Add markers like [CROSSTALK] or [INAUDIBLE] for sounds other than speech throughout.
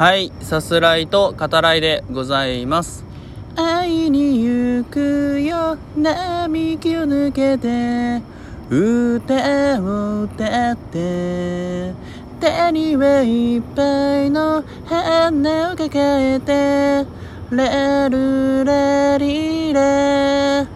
はい、さすらいと語らいでございます。会いに行くよ、並木を抜けて、歌を歌って、手にはいっぱいの花を抱えて、ラルラリラ、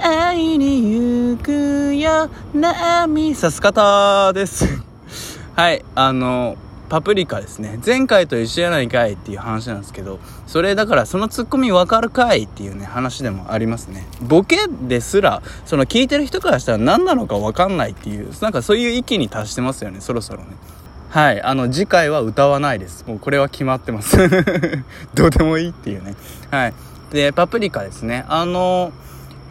会いに行くよ、波さす方です。[LAUGHS] はい、あの、パプリカですね。前回と一緒やないかいっていう話なんですけど、それだからそのツッコミわかるかいっていうね、話でもありますね。ボケですら、その聞いてる人からしたら何なのかわかんないっていう、なんかそういう域に達してますよね、そろそろね。はい、あの、次回は歌わないです。もうこれは決まってます。[LAUGHS] どうでもいいっていうね。はい。で、パプリカですね。あの、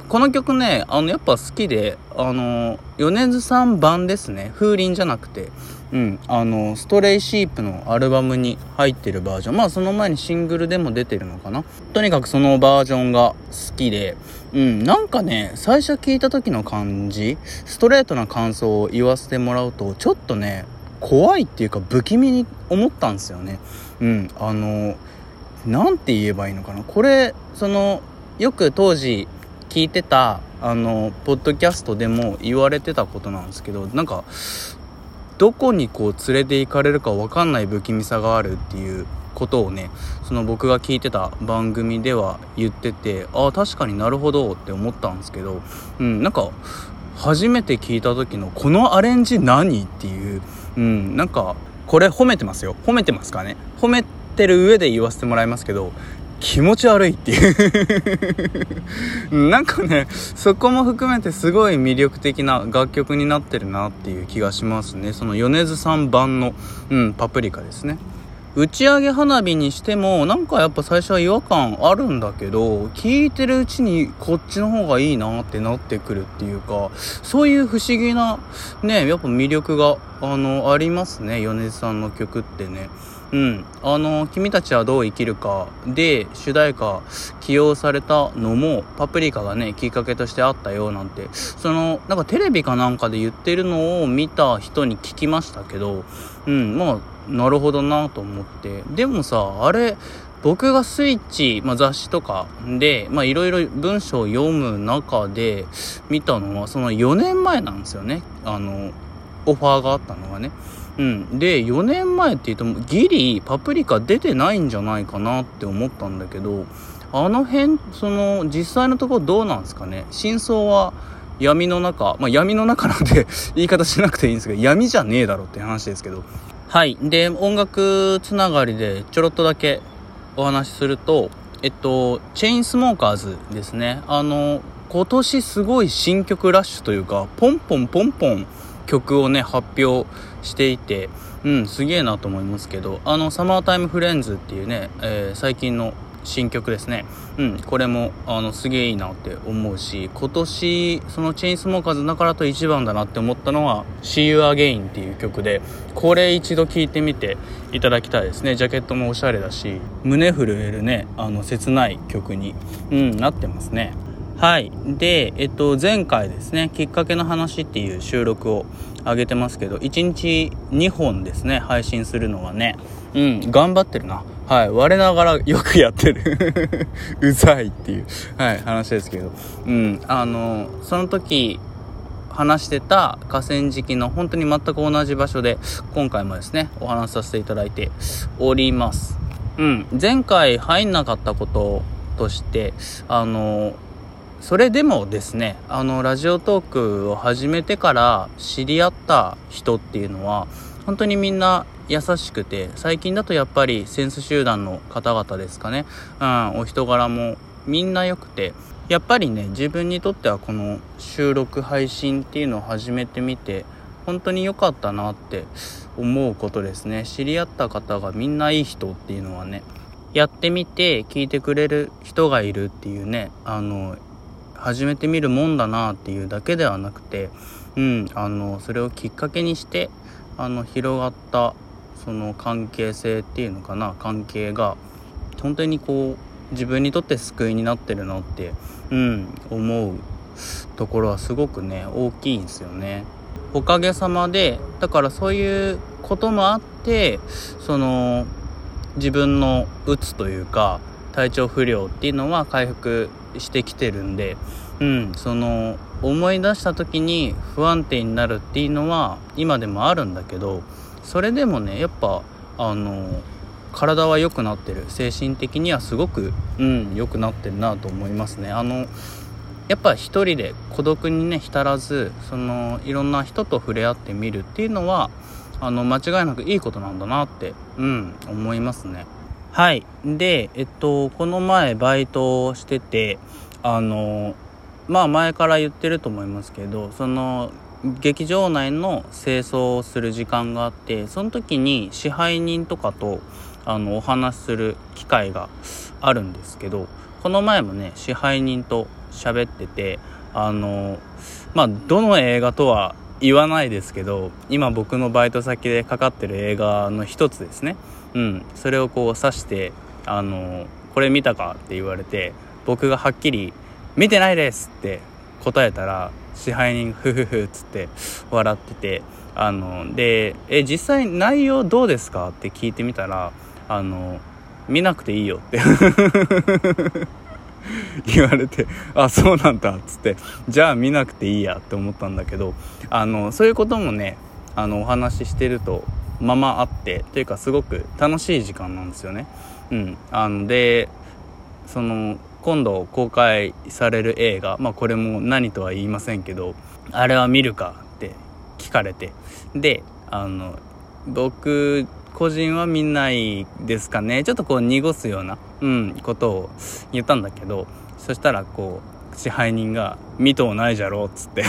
この曲ね、あの、やっぱ好きで、あの、米津さん版ですね。風鈴じゃなくて、うん、あの、ストレイシープのアルバムに入ってるバージョン。まあ、その前にシングルでも出てるのかな。とにかくそのバージョンが好きで、うん、なんかね、最初聞いた時の感じ、ストレートな感想を言わせてもらうと、ちょっとね、怖いっていうか不気味に思ったんですよね。うん、あの、なんて言えばいいのかな。これ、その、よく当時聞いてた、あの、ポッドキャストでも言われてたことなんですけど、なんか、どこにこう連れて行かれるか分かんない不気味さがあるっていうことをねその僕が聞いてた番組では言っててああ確かになるほどって思ったんですけどうんなんか初めて聞いた時のこのアレンジ何っていううんなんかこれ褒めてますよ。褒めてますかね。褒めてる上で言わせてもらいますけど気持ち悪いっていう。[LAUGHS] なんかねそこも含めてすごい魅力的な楽曲になってるなっていう気がしますね。その米津さん版の、うん、パプリカですね。打ち上げ花火にしてもなんかやっぱ最初は違和感あるんだけど聞いてるうちにこっちの方がいいなってなってくるっていうかそういう不思議なねやっぱ魅力があのありますね。米津さんの曲ってね。うん、あの「君たちはどう生きるか」で主題歌起用されたのもパプリカがねきっかけとしてあったよなんて。そのなんかテレビかなんかで言ってるのを見た人に聞きましたけどうんまあなるほどなと思って。でもさあれ僕がスイッチ、まあ、雑誌とかでまいろいろ文章を読む中で見たのはその4年前なんですよね。あのオファーがあったのがね。うん。で、4年前って言うと、ギリパプリカ出てないんじゃないかなって思ったんだけど、あの辺、その、実際のところどうなんですかね？真相は闇の中、まあ闇の中なんで [LAUGHS] 言い方しなくていいんですけど、闇じゃねえだろって話ですけど。はい。で、音楽つながりでちょろっとだけお話しすると、えっと、チェインスモーカーズですね。あの、今年すごい新曲ラッシュというか、ポンポンポンポン、曲をね発表していてうんすげえなと思いますけどあの「サマータイムフレンズ」っていうね、えー、最近の新曲ですね。うんこれもあのすげえいいなって思うし今年そのチェインスモーカーズだからと一番だなって思ったのは「See You Again」っていう曲でこれ一度聴いてみていただきたいですね。ジャケットもおしゃれだし胸震えるねあの切ない曲に、うん、なってますね。はい。で、えっと、前回ですね、きっかけの話っていう収録を上げてますけど、1日2本ですね、配信するのがね、うん、頑張ってるな。はい。我ながらよくやってる。[LAUGHS] うざいっていう、はい、話ですけど。うん、あの、その時、話してた河川敷の本当に全く同じ場所で、今回もですね、お話しさせていただいております。うん、前回入んなかったこととして、あの、それでもですねあのラジオトークを始めてから知り合った人っていうのは本当にみんな優しくて最近だとやっぱりセンス集団の方々ですかね、うん、お人柄もみんな良くてやっぱりね自分にとってはこの収録配信っていうのを始めてみて本当に良かったなって思うことですね。知り合った方がみんないい人っていうのはねやってみて聞いてくれる人がいるっていうねあの始めてみるもんだなっていうだけではなくて、うん、あのそれをきっかけにしてあの広がったその関係性っていうのかな関係が本当にこう自分にとって救いになってるのって、うん、思うところはすごくね大きいんですよね。おかげさまでだからそういうこともあってその自分のうつというか体調不良っていうのは回復してきてるんで、うん、その思い出した時に不安定になるっていうのは今でもあるんだけどそれでもねやっぱあの体は良くなってる。精神的にはすごくうん良くなってるなと思いますね。あのやっぱ一人で孤独にね浸らずそのいろんな人と触れ合ってみるっていうのはあの間違いなくいいことなんだなってうん思いますね。はい。でえっとこの前バイトをしててあのまあ前から言ってると思いますけどその劇場内の清掃をする時間があってその時に支配人とかとあのお話しする機会があるんですけどこの前もね支配人と喋っててあのまあどの映画とは言わないですけど今僕のバイト先でかかってる映画の一つですね。うん。それをこう指してあのこれ見たかって言われて僕がはっきり見てないですって答えたら支配人フフフっつって笑っててあのでえ実際内容どうですか？って聞いてみたらあの見なくていいよって。[LAUGHS] 言われてあそうなんだっつってじゃあ見なくていいやって思ったんだけどあのそういうこともねあのお話ししてるとままあってというかすごく楽しい時間なんですよね。うん、あのでその今度公開される映画まあこれも何とは言いませんけどあれは見るかって聞かれてであの僕個人は見ないですかね。ちょっとこう濁すような、うん、ことを言ったんだけどそしたらこう支配人が「見とうないじゃろ」っつって。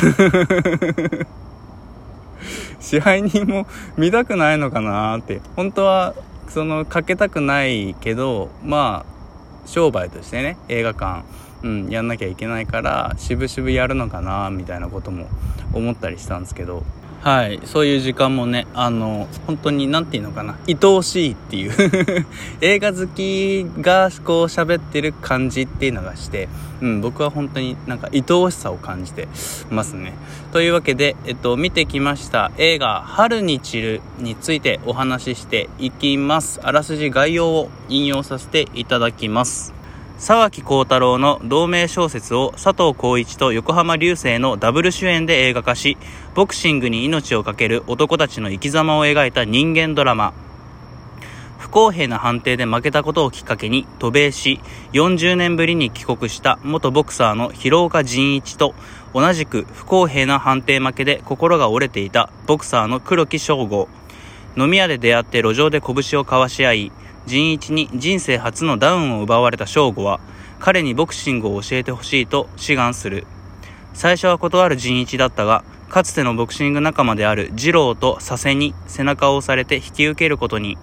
支配人も見たくないのかなって。本当はそのかけたくないけどまあ商売としてね映画館、うん、やんなきゃいけないから渋々やるのかなみたいなことも思ったりしたんですけど。はい、そういう時間もね、あの、本当に、なんていうのかな、愛おしいっていう [LAUGHS] 映画好きがこう喋ってる感じっていうのがして、うん、僕は本当になんか愛おしさを感じてますね。というわけで、えっと、見てきました映画、春に散るについてお話ししていきます。あらすじ概要を引用させていただきます。沢木幸太郎の同名小説を佐藤浩一と横浜流星のダブル主演で映画化し、ボクシングに命を懸ける男たちの生き様を描いた人間ドラマ。不公平な判定で負けたことをきっかけに渡米し、40年ぶりに帰国した元ボクサーの広岡仁一と、同じく不公平な判定負けで心が折れていたボクサーの黒木翔吾。飲み屋で出会って路上で拳を交わし合い、仁一に人生初のダウンを奪われた翔吾は、彼にボクシングを教えてほしいと志願する。最初は断る仁一だったが、かつてのボクシング仲間である二郎と佐世に背中を押されて引き受けることに。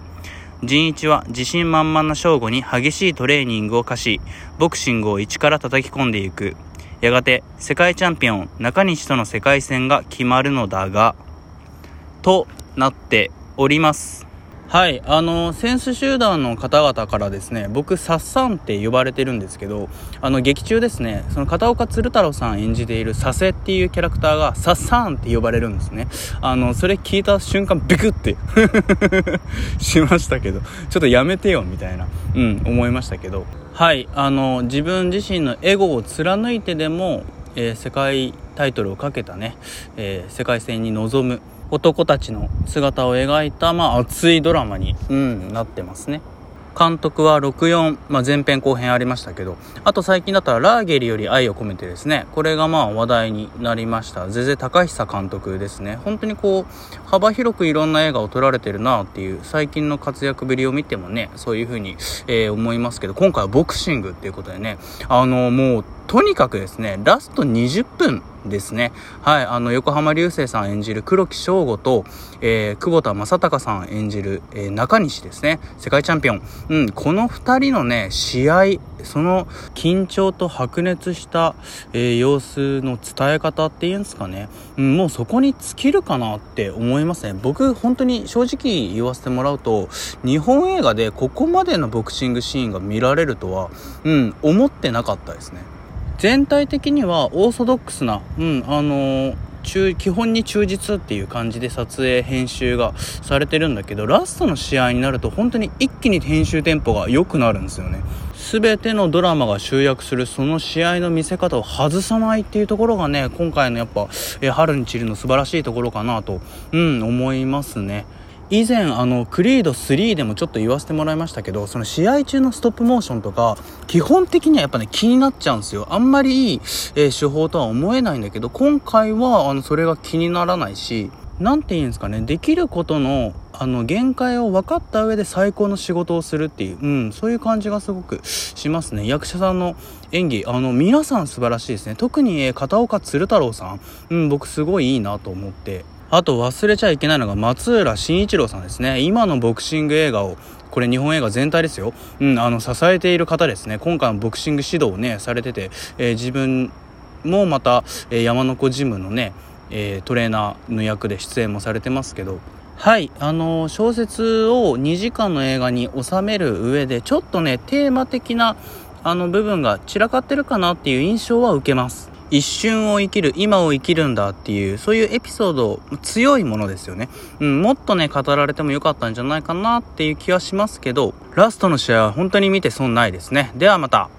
仁一は自信満々な翔吾に激しいトレーニングを課し、ボクシングを一から叩き込んでいく。やがて、世界チャンピオン中西との世界戦が決まるのだが、となっております。はい、あの、センス集団の方々からですね、僕、サッサンって呼ばれてるんですけど、あの、劇中ですね、その片岡鶴太郎さん演じている佐世っていうキャラクターが、サッサンって呼ばれるんですね。あの、それ聞いた瞬間、ビクって [LAUGHS] しましたけど、ちょっとやめてよ、みたいな、うん、思いましたけど、はい、あの、自分自身のエゴを貫いてでも、えー、世界タイトルをかけたね、えー、世界戦に臨む男たちの姿を描いた、まあ、熱いドラマに、うん、なってますね。監督は64、まあ、前編後編ありましたけど、あと最近だったらラーゲリより愛を込めてですね、これがまあ話題になりました。ゼゼ高久監督ですね。本当にこう、幅広くいろんな映画を撮られてるなっていう、最近の活躍ぶりを見てもね、そういうふうに、えー、思いますけど、今回はボクシングっていうことでね、あの、もう、とにかくですね、ラスト20分ですね。はい、あの、横浜流星さん演じる黒木翔吾と、えー、久保田正孝さん演じる、えー、中西ですね。世界チャンピオン。うん、この二人のね、試合、その緊張と白熱した、えー、様子の伝え方っていうんですかね。うん、もうそこに尽きるかなって思いますね。僕、本当に正直言わせてもらうと、日本映画でここまでのボクシングシーンが見られるとは、うん、思ってなかったですね。全体的にはオーソドックスな、うん、あのー、中基本に忠実っていう感じで撮影編集がされてるんだけどラストの試合になると本当に一気に編集テンポが良くなるんですよね。全てのドラマが集約するその試合の見せ方を外さないっていうところがね今回のやっぱ、え春に散るの素晴らしいところかなと、うん、思いますね。以前あのクリード3でもちょっと言わせてもらいましたけどその試合中のストップモーションとか基本的にはやっぱね気になっちゃうんですよ。あんまりいい、えー、手法とは思えないんだけど今回はあのそれが気にならないし何て言うんですかねできることのあの限界を分かった上で最高の仕事をするっていう、うん、そういう感じがすごくしますね。役者さんの演技あの皆さん素晴らしいですね。特に、え、片岡鶴太郎さん、うん、僕すごいいいなと思って。あと忘れちゃいけないのが松浦慎一郎さんですね。今のボクシング映画を、これ日本映画全体ですよ。うん、あの、支えている方ですね。今回のボクシング指導をね、されてて、えー、自分もまた、えー、山の子ジムのね、えー、トレーナーの役で出演もされてますけど、はい、あの小説を2時間の映画に収める上で、ちょっとね、テーマ的な、あの部分が散らかってるかなっていう印象は受けます。一瞬を生きる、今を生きるんだっていう、そういうエピソード、強いものですよね。うん、もっとね、語られてもよかったんじゃないかなっていう気はしますけど、ラストの試合は本当に見て損ないですね。ではまた。